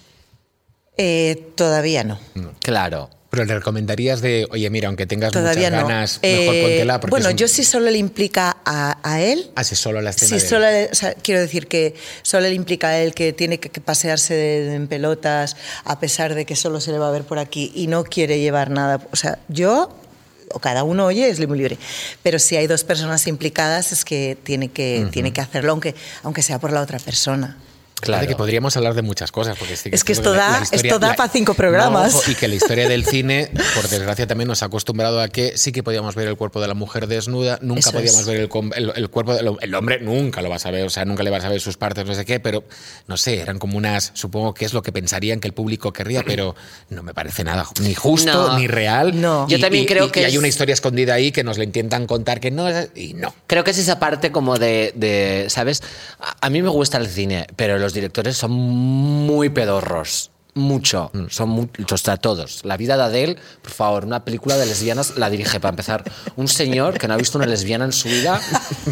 Eh, todavía no. Claro. Pero le recomendarías de, oye, mira, aunque tengas Todavía muchas no. ganas, mejor Eh, póntela. Porque bueno, un- yo sí solo le implica a, a él. Hace solo la escena Sí, de él. solo, le- o sea, quiero decir que solo le implica a él que tiene que, que pasearse de- en pelotas a pesar de que solo se le va a ver por aquí y no quiere llevar nada. O sea, yo o cada uno oye es muy libre, pero si hay dos personas implicadas es que tiene que tiene que hacerlo aunque aunque sea por la otra persona. Claro. que podríamos hablar de muchas cosas. Porque sí Es que esto de da- la historia- esto da la- pa' cinco programas. No, ojo, y que la historia del cine, por desgracia, también nos ha acostumbrado a que sí que podíamos ver el cuerpo de la mujer desnuda, nunca Eso podíamos es. ver el, el- el cuerpo del el hombre, nunca lo vas a ver, o sea, nunca le vas a ver sus partes, no sé qué, pero no sé, eran como unas, supongo que es lo que pensarían que el público querría, pero no me parece nada ni justo No. ni real. No. Yo también y- creo y- que y hay una historia escondida ahí que nos la intentan contar que no y no. Creo que es esa parte como de, de, ¿sabes? A, a mí me gusta el cine, pero los directores son muy pedorros. Mucho, son muchos, o sea, todos. La vida de Adele, por favor, una película de lesbianas la dirige para empezar un señor que no ha visto una lesbiana en su vida.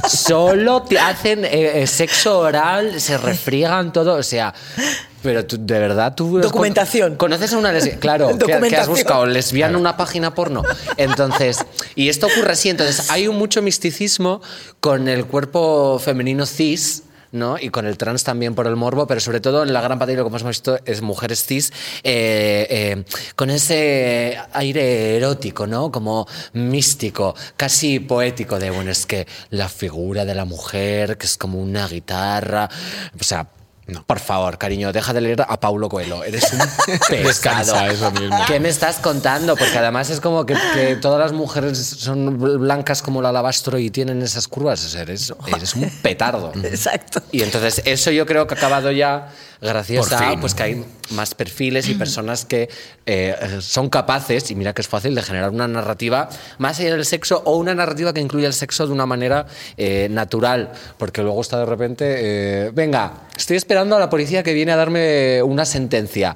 Solo te hacen eh, eh, sexo oral, se refriegan todo, o sea. Pero tú, de verdad, tú. Documentación. ¿Conoces a una lesbiana? Claro, ¿qué, qué has buscado? lesbiana en una página porno. Entonces, y esto ocurre así, entonces hay un mucho misticismo con el cuerpo femenino cis. ¿No? Y con el trans también por el morbo, pero sobre todo en la gran pantalla, como hemos visto, es mujeres cis, eh, eh, con ese aire erótico, ¿no? Como místico, casi poético, de, bueno, es que la figura de la mujer, que es como una guitarra, o sea, no, por favor, cariño, deja de leer a Paulo Coelho. Eres un eso mismo. ¿Qué me estás contando? Porque además es como que, que todas las mujeres son blancas como el alabastro y tienen esas curvas. Eres, eres un petardo. Exacto. Y entonces eso yo creo que ha acabado ya gracias a pues que hay más perfiles y personas que eh, son capaces, y mira que es fácil, de generar una narrativa más allá del sexo o una narrativa que incluya el sexo de una manera eh, natural, porque luego está de repente, eh, venga, estoy esperando a la policía que viene a darme una sentencia.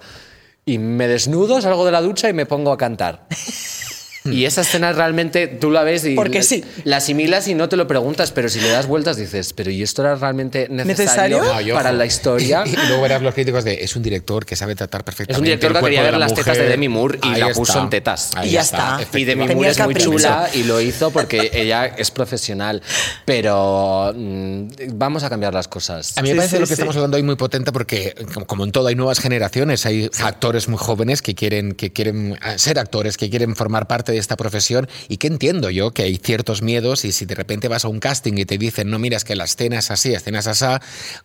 Y me desnudo, salgo de la ducha y me pongo a cantar. Y esa escena realmente tú la ves y Porque la, sí. la asimilas y no te lo preguntas, pero si le das vueltas dices, pero ¿y esto era realmente necesario, ¿Necesario? Para la historia? Y, y luego verás los críticos de es un director que sabe tratar perfectamente. Es un director el que quería ver la las tetas de mujer. Demi Moore y Ahí la está. puso en tetas. Ahí Y ya está. está. Y Demi Tenía Moore es muy chula y lo hizo porque ella es profesional. Pero mm, vamos a cambiar las cosas. A mí me Sí, parece sí, lo que sí. estamos hablando hoy muy potente porque, como- como en todo, hay nuevas generaciones, hay actores muy jóvenes que quieren, que quieren eh, ser actores, que quieren formar parte de esta profesión y que entiendo yo que hay ciertos miedos y si de repente vas a un casting y te dicen, no, mira, es que la escena es así, la escena es así,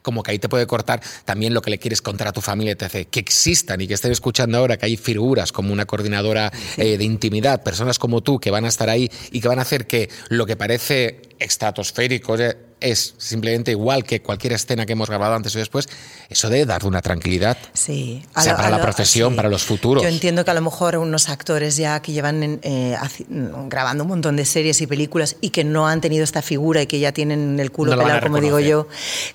como que ahí te puede cortar también lo que le quieres contar a tu familia, hace que existan y que estén escuchando ahora que hay figuras como una coordinadora eh, de intimidad, personas como tú que van a estar ahí y que van a hacer que lo que parece estratosférico es simplemente igual que cualquier escena que hemos grabado antes o después, eso debe dar una tranquilidad. Sí. O sea, lo- para la lo- profesión, para los futuros. Yo entiendo que a lo mejor unos actores ya que llevan eh, grabando un montón de series y películas y que no han tenido esta figura y que ya tienen el culo No pelado, como digo yo,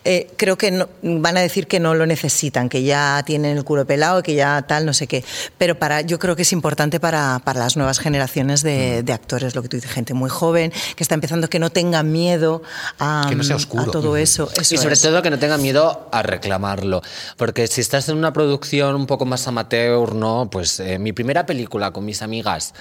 eh, creo que no- van a decir que no lo necesitan, que ya tienen el culo pelado que ya tal, no sé qué. Pero para, yo creo que es importante para, para las nuevas generaciones de, Mm. de actores, lo que tú dices, gente muy joven, que está empezando, que no tengan miedo a, que no sea oscuro. a todo eso. eso y sobre es. todo que no tenga miedo a reclamarlo. Porque si estás en una producción un poco más amateur, ¿no? Pues eh, mi primera película con mis amigas,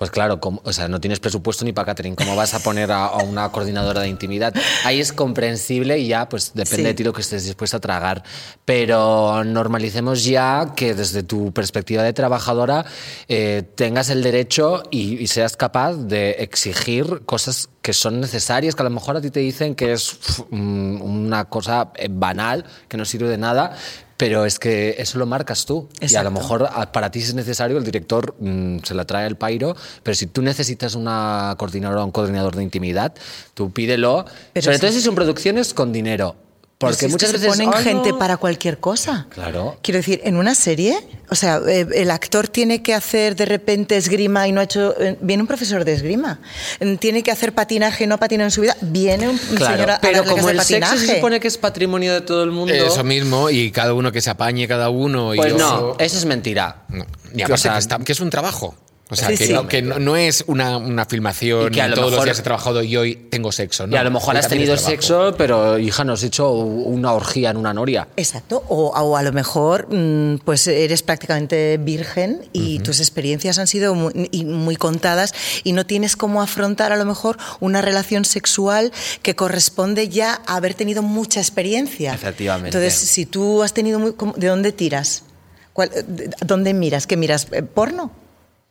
pues claro, como- o sea, no tienes presupuesto ni para catering. ¿Cómo vas a poner a, a una coordinadora de intimidad? Ahí es comprensible y ya, pues depende Sí. de ti lo que estés dispuesto a tragar. Pero normalicemos ya que desde tu perspectiva de trabajadora eh, tengas el derecho y, y seas capaz de exigir cosas que son necesarias, que a lo mejor a ti te dicen que es mm, una cosa eh, banal, que no sirve de nada. Pero es que eso lo marcas tú. Y a lo mejor a- para ti es necesario, el director mm, se la trae el pairo. Pero si tú necesitas una coordinadora o un coordinador de intimidad, tú pídelo. Pero Sobre sí. todo si son producciones con dinero. Porque si es que muchas se veces. ponen "Ay, gente no". para cualquier cosa. Claro. Quiero decir, en una serie, o sea, eh, el actor tiene que hacer de repente esgrima y no ha hecho. eh, Viene un profesor de esgrima. Eh, Tiene que hacer patinaje y no ha patinado en su vida. Viene un Claro, señor a pero como el de sexo se patinaje. supone que es patrimonio de todo el mundo. Eso mismo, y cada uno que se apañe cada uno. y Pues yo- no, eso es mentira. No. Y aparte o sea, que, está- que es un trabajo. O sea, Sí, que, sí. No, que no, no es una, una filmación Y que a lo todos los mejor- días he trabajado y hoy tengo sexo. y a lo mejor has tenido sexo, pero hija, no has hecho una orgía en una noria. Exacto, o, o a lo mejor mm, pues eres prácticamente virgen y tus experiencias han sido muy, muy contadas y no tienes cómo afrontar a lo mejor una relación sexual que corresponde ya a haber tenido mucha experiencia. Efectivamente. Entonces, si tú has tenido muy, ¿cómo- ¿de dónde tiras? ¿Cuál- de- ¿Dónde miras? ¿Qué miras? Eh, ¿Porno?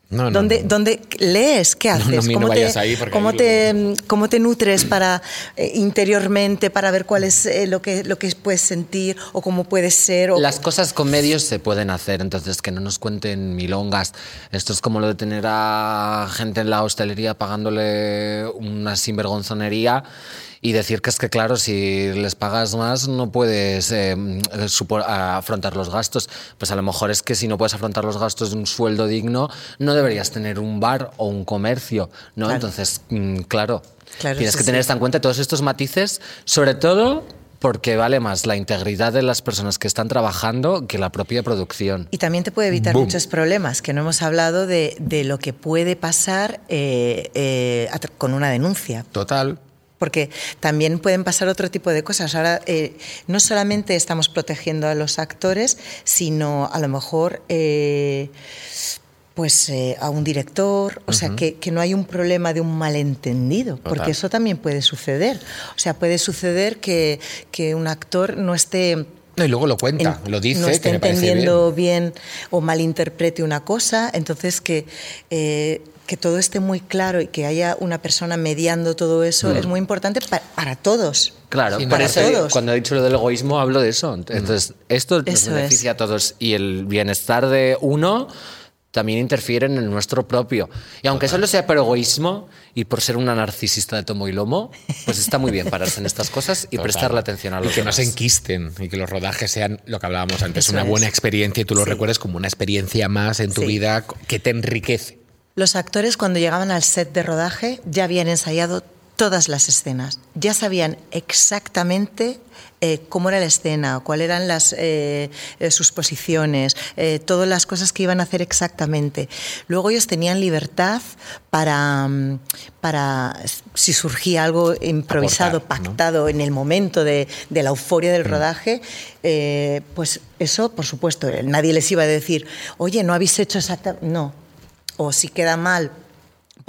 No, no, ¿Dónde, no. dónde lees? ¿Qué haces? ¿Cómo, te, ahí cómo te, cómo te nutres para eh, interiormente para ver cuál es eh, lo que lo que puedes sentir o cómo puedes ser? O, Las cosas con medios se pueden hacer, entonces que no nos cuenten milongas. Esto es como lo de tener a gente en la hostelería pagándole una sinvergonzonería y decir que es que, claro, si les pagas más no puedes eh, supo- afrontar los gastos. Pues a lo mejor es que si no puedes afrontar los gastos de un sueldo digno, no deberías tener un bar o un comercio, ¿no? Claro. Entonces, mm, claro, Claro, tienes que tener sí. esto en cuenta todos estos matices, sobre todo porque vale más la integridad de las personas que están trabajando que la propia producción. Y también te puede evitar Boom. muchos problemas, que no hemos hablado de, de lo que puede pasar eh, eh, con una denuncia. Total. Porque también pueden pasar otro tipo de cosas. Ahora, eh, no solamente estamos protegiendo a los actores, sino a lo mejor eh, pues, eh, a un director. O sea, que, que no hay un problema de un malentendido, Total. porque eso también puede suceder. O sea, puede suceder que, que un actor no esté No, y luego lo cuenta, en- lo dice, no que esté me entendiendo bien. o malinterprete una cosa, entonces que, que todo esté muy claro y que haya una persona mediando todo eso es muy importante pa- para todos. Claro, Sí, para eso todos. cuando he dicho lo del egoísmo hablo de eso. Entonces, esto nos Eso beneficia a todos y el bienestar de uno también interfiere en el nuestro propio. Y aunque solo sea por egoísmo y por ser una narcisista de tomo y lomo, pues está muy bien pararse en estas cosas y Total. prestarle atención a Y los que no demás. se enquisten y que los rodajes sean lo que hablábamos antes, Eso una es. buena experiencia y tú lo Sí. recuerdes como una experiencia más en tu Sí. vida que te enriquece. Los actores cuando llegaban al set de rodaje ya habían ensayado todas las escenas, ya sabían exactamente eh, cómo era la escena, cuáles eran las, eh, eh, sus posiciones, eh, todas las cosas que iban a hacer exactamente. Luego ellos tenían libertad para, mm, para si surgía algo improvisado, Aportar, ¿no? pactado en el momento de, de la euforia del rodaje, eh, pues eso, por supuesto, nadie les iba a decir, oye, no habéis hecho exactamente... No, o si queda mal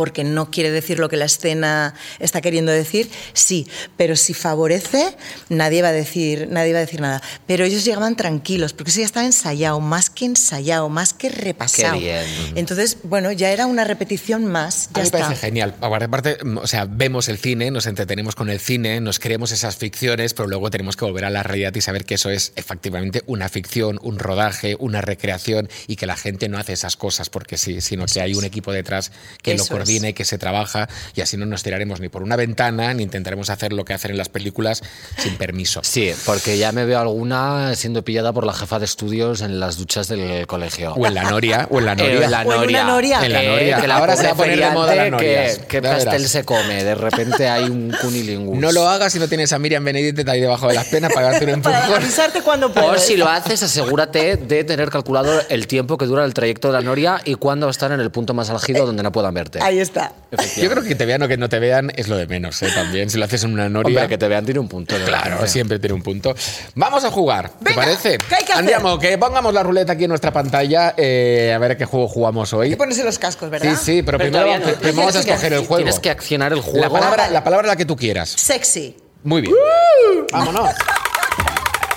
porque no quiere decir lo que la escena está queriendo decir, sí, pero si favorece, nadie va a decir, nadie va a decir nada. Pero ellos llegaban tranquilos, porque eso ya estaba ensayado, más que ensayado, más que repasado. Qué bien. Entonces, bueno, ya era una repetición más, A ya mí me está. parece genial. Aparte, aparte, o sea, vemos el cine, nos entretenemos con el cine, nos creemos esas ficciones, pero luego tenemos que volver a la realidad y saber que eso es efectivamente una ficción, un rodaje, una recreación y que la gente no hace esas cosas porque sí, sino que hay un equipo detrás que lo Eso coordina y que se trabaja y así no nos tiraremos ni por una ventana ni intentaremos hacer lo que hacen en las películas sin permiso. Sí, porque ya me veo alguna siendo pillada por la jefa de estudios en las duchas del colegio. O en la noria, o en la noria. Eh, en la O en una noria. noria. En la Eh, noria. que la Ahora se va a poner de moda norias. que- ¿Qué Ya pastel verás. se come? De repente hay un cunilingus. No lo hagas si no tienes a Miriam Benedicte ahí debajo de las penas para darte un Para empujón. avisarte cuando O puedas. si lo haces, asegúrate de tener calculado el tiempo que dura el trayecto de la noria y cuándo va a estar en el punto más álgido donde no puedan verte. Ahí está. Yo creo que te vean o que no te vean es lo de menos, ¿eh? También, si lo haces en una noria. Hombre, que te vean tiene un punto. ¿no? Claro, siempre tiene un punto. Vamos a jugar, ¿te Venga, parece? ¿qué hay que hacer? Andiamo, que pongamos la ruleta aquí en nuestra pantalla, eh, a ver a qué juego jugamos hoy. Hay que ponerse los cascos, ¿verdad? Sí, sí, pero, Pero primero, no. primero vamos a ¿Qué quieres escoger el juego. Tienes que accionar el juego. La palabra, la palabra la que tú quieras. Sexy. Muy bien. Vámonos.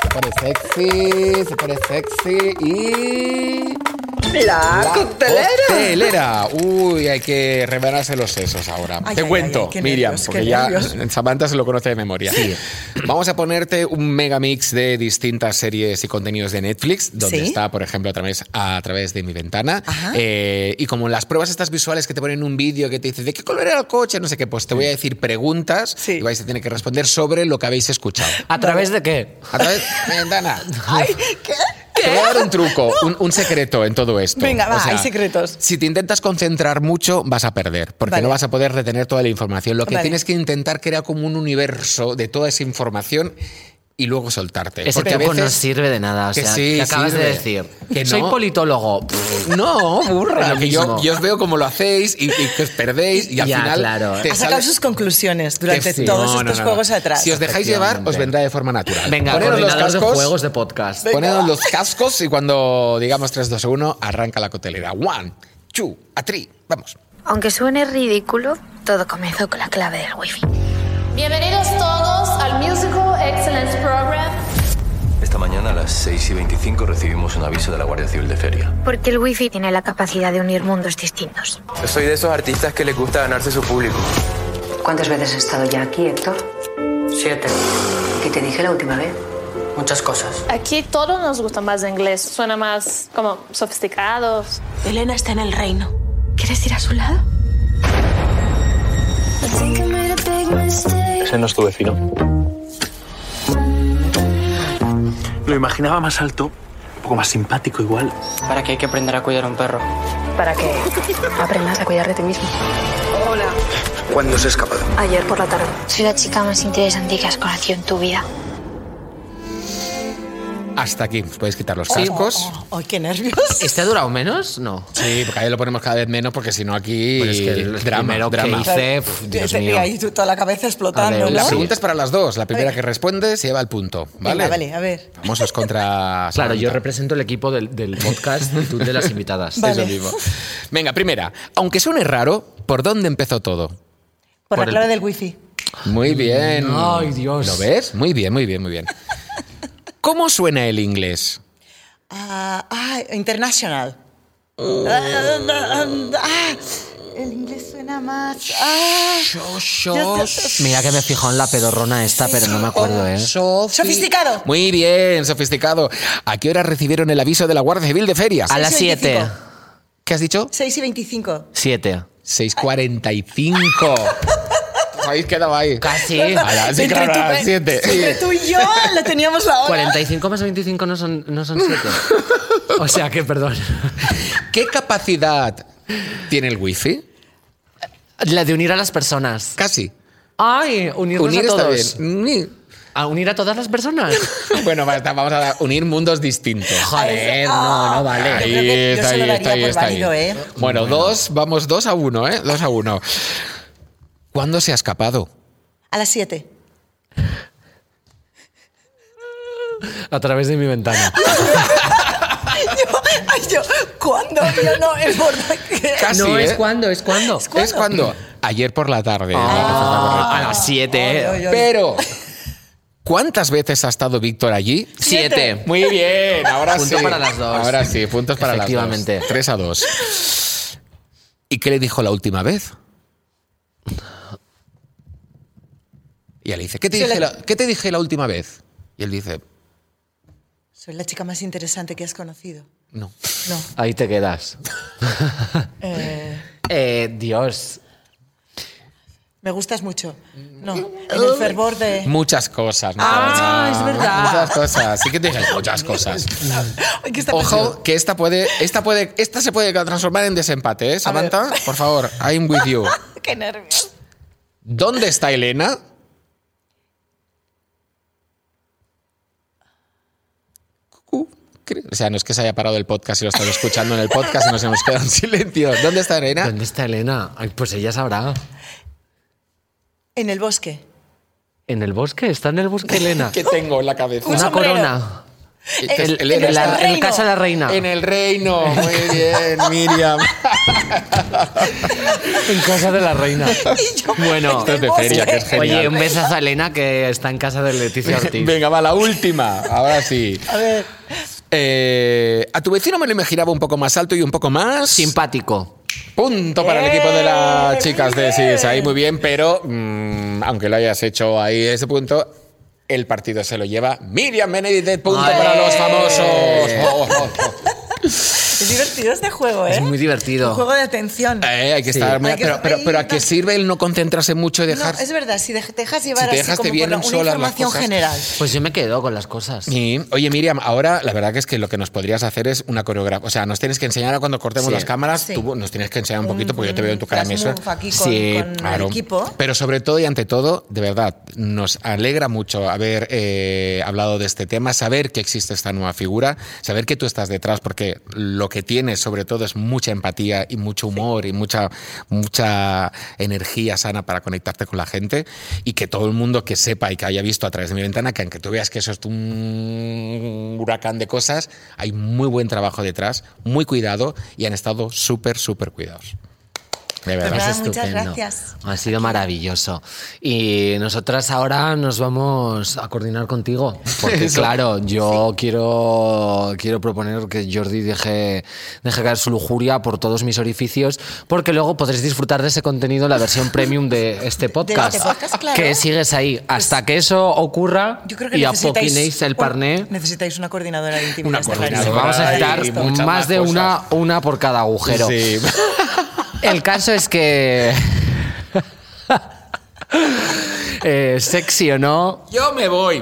Se pone sexy, se pone sexy y... La, coctelera. Coctelera. Uy, hay que rebanarse los sesos ahora. Ay, Te ay, cuento, ay, qué Miriam, nervios, porque qué ya nervios. Samantha se lo conoce de memoria. Vamos a ponerte un mega mix de distintas series y contenidos de Netflix, donde Sí. está, por ejemplo, a través, a través de mi ventana. Eh, y como las pruebas estas visuales que te ponen un vídeo que te dice ¿de qué color era el coche? No sé qué, pues te voy a decir preguntas Sí. y vais a tener que responder sobre lo que habéis escuchado. ¿A través de qué? A través de mi ventana. Ay, ¿qué? Te voy a dar un truco, un, un secreto en todo esto. Venga, va, hay secretos. Si te intentas concentrar mucho, vas a perder, porque Vale. no vas a poder retener toda la información. Lo que Vale. tienes que intentar crear como un universo de toda esa información y luego soltarte. Ese porque a truco no veces... sirve de nada. O Que sea, sí, ¿qué acabas sirve. de decir? Que Soy no. politólogo. Pff, No, burra. Lo que yo, yo os veo cómo lo hacéis y, y que os perdéis y al Ya, final claro. te Ha sacado sale- sus conclusiones durante que sí. todos No, no, estos no, no. juegos atrás. Si os dejáis llevar, os vendrá de forma natural. Venga, Poneros los coordinador de cascos. juegos de podcast. Poned los cascos y cuando digamos 3, 2, 1, arranca la cotelera. One, two, a three. Vamos. Aunque suene ridículo, todo comenzó con la clave del wifi. Bienvenidos todos al Musical Excellence Program. Esta mañana a las 6 y 25 recibimos un aviso de la Guardia Civil de Feria. Porque el wifi tiene la capacidad de unir mundos distintos. Soy de esos artistas que les gusta ganarse su público. ¿Cuántas veces has estado ya aquí, Héctor? Siete. ¿Qué te dije la última vez? Muchas cosas. Aquí todos nos gusta más inglés, suena más como sofisticados. Elena está en el reino. ¿Quieres ir a su lado? Ese no es tu vecino. Lo imaginaba más alto, un poco más simpático igual. ¿Para qué hay que aprender a cuidar a un perro? Para que aprendas a cuidar de ti mismo. ¿Cuándo se ha escapado? Ayer por la tarde. Soy la chica más interesante que has conocido en tu vida. Hasta aquí. Os podéis quitar los cascos. Oh, Ay, qué nervios. ¿Este ha durado menos? No. Sí, porque ahí lo ponemos cada vez menos porque si no aquí Pues es que el drama, primero que drama. hice, pf, Dios Te- mío. ahí toda la cabeza explotando, ¿no? La Sí. pregunta es para las dos. La primera que responde se lleva el punto. ¿vale? Venga, vale, a ver. Famosos contra. Claro, yo represento el equipo del, del podcast y tú de las invitadas. Vale. Eso mismo. Venga, primera. Aunque suene raro, ¿por dónde empezó todo? Por, Por la el- clave del wifi. Muy bien. Ay, Dios. ¿Lo ves? Muy bien, muy bien, muy bien. ¿Cómo suena el inglés? Ah, ah, international. Ah, ah, el inglés suena más. Ah, Mira que me fijo en la pedorrona esta, pero no me acuerdo, ¿eh? Sofisticado. Muy bien, sofisticado. ¿A qué hora recibieron el aviso de la Guardia Civil de Ferias? A las 7. 6:25. ¿Qué has dicho? 6 y 25. 7. 6.45. Habéis quedado ahí. Casi. A las, sí, Entre claro, tú- a las 7. Entre tú y yo le teníamos la hora. 45 más 25 no son, no son 7. O sea que, perdón. ¿Qué capacidad tiene el wifi? La de unir a las personas. Casi. Ay, unirnos Unir a está todos. bien. ¿A unir a todas las personas? Bueno, va- vamos a unir mundos distintos. Joder, no, no vale. Yo creo que yo se lo daría por válido, ¿eh? Bueno, dos, vamos dos a uno, ¿eh? Dos a uno. ¿Cuándo se ha escapado? A las 7. A través de mi ventana. Yo, ay, yo, ¿cuándo? Yo no, es Casi, no, es ¿eh? cuando, es cuando. Es cuando. Ayer por la tarde. Ah, a las 7. Ay, ay, ay. Pero, ¿cuántas veces ha estado Víctor allí? Siete. Muy bien, ahora Punto sí. para las dos. Ahora sí, puntos para las dos. Efectivamente. Tres a dos. ¿Y qué le dijo la última vez? Y él dice, ¿qué te, dije la- la, ¿qué te dije la última vez? Y él dice, Soy la chica más interesante que has conocido. no. No. Ahí te quedas. Eh, Eh, Dios. me gustas mucho. No. En el fervor de. Muchas cosas. ¿no? Ah, es verdad. Muchas cosas. Sí que te dije muchas cosas. Ay, ¿qué está Ojo, que esta puede, esta puede, esta se puede transformar en desempate, ¿eh, Samantha? Por favor, I'm with you. Qué nervios. ¿Dónde está Elena? O sea, no es que se haya parado el podcast y lo estás escuchando en el podcast y nos hemos quedado en silencio. ¿Dónde está Elena? ¿Dónde está Elena? Ay, pues ella sabrá. En el bosque. ¿En el bosque? ¿Está en el bosque Elena? ¿Qué tengo en la cabeza? Un Una sombrero. corona. El- El- el- en, la, casa de la reina. En el reino. Muy bien, Miriam. En casa de la reina. Bueno, Esto es de feria, que es genial. oye, un besazo a Elena que está en casa de Leticia Ortiz. Venga, va, la última. Ahora sí. A ver. Eh, a tu vecino me lo imaginaba un poco más alto y un poco más. Simpático. Punto para el equipo de las chicas de CIS. Ahí muy bien, pero mm, aunque lo hayas hecho ahí ese punto, el partido se lo lleva Miriam Benedict. Punto ¡Ay! para los famosos. Es divertido este juego, ¿eh? Es muy divertido. Un juego de atención. Eh, hay que Sí. estar muy- Hay que pero, pero, pero ¿a qué sirve el no concentrarse mucho y No, dejar? es verdad, si te dejas llevar Si te así dejas, te como por una información cosas. general. Pues yo me quedo con las cosas. Y, oye, Miriam, ahora la verdad que es que lo que nos podrías hacer es una coreografía. O sea, nos tienes que enseñar a cuando cortemos Sí. las cámaras, Sí. tú nos tienes que enseñar un poquito, porque yo te veo en tu cara mesa. Sí, con Claro. el equipo. Pero sobre todo y ante todo, de verdad, nos alegra mucho haber eh, hablado de este tema, saber que existe esta nueva figura, saber que tú estás detrás, porque lo que tienes sobre todo es mucha empatía y mucho humor y mucha, mucha energía sana para conectarte con la gente y que todo el mundo que sepa y que haya visto a través de mi ventana, que aunque tú veas que eso es un huracán de cosas, hay muy buen trabajo detrás, muy cuidado y han estado súper, súper cuidados. De verdad. Pues Es muchas estupendo. gracias. Ha sido maravilloso. Y nosotras ahora nos vamos a coordinar contigo. Porque claro, yo quiero, quiero proponer que Jordi deje, deje caer su lujuria por todos mis orificios, porque luego podréis disfrutar de ese contenido en la versión premium de este podcast. podcast, claro. Que sigues ahí. Hasta que eso ocurra Yo creo que y apoquinéis el parné. necesitáis una coordinadora de intimidad. Una coordinadora. Vamos a muchas más más de una, una por cada agujero. Sí. El caso es que. Eh, sexy o no. Yo me voy.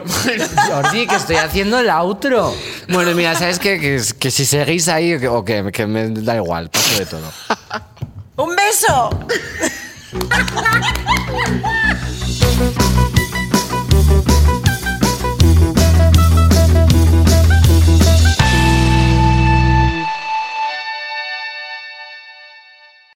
Jordi, que estoy haciendo el outro. Bueno, mira, ¿sabes qué? Que, que si seguís ahí, o que, que me da igual, paso de todo. ¡Un beso!